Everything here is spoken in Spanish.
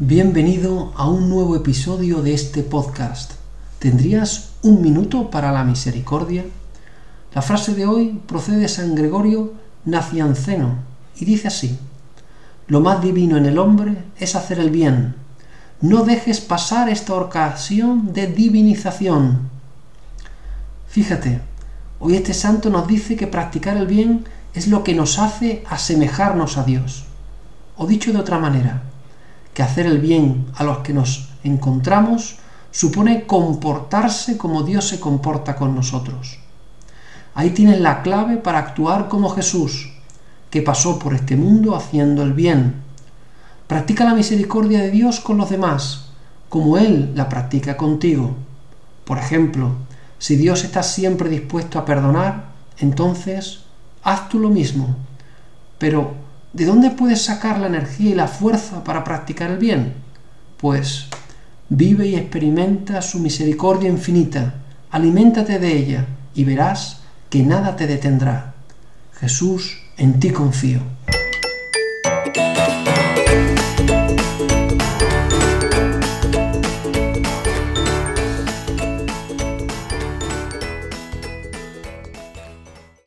Bienvenido a un nuevo episodio de este podcast. ¿Tendrías un minuto para la misericordia? La frase de hoy procede de San Gregorio Nacianceno y dice así: Lo más divino en el hombre es hacer el bien. No dejes pasar esta ocasión de divinización. Fíjate, hoy este santo nos dice que practicar el bien es lo que nos hace asemejarnos a Dios. O dicho de otra manera, que hacer el bien a los que nos encontramos supone comportarse como Dios se comporta con nosotros. Ahí tienes la clave para actuar como Jesús, que pasó por este mundo haciendo el bien. Practica la misericordia de Dios con los demás, como Él la practica contigo. Por ejemplo, si Dios está siempre dispuesto a perdonar, entonces haz tú lo mismo. Pero ¿De dónde puedes sacar la energía y la fuerza para practicar el bien? Pues vive y experimenta su misericordia infinita, aliméntate de ella y verás que nada te detendrá. Jesús, en ti confío.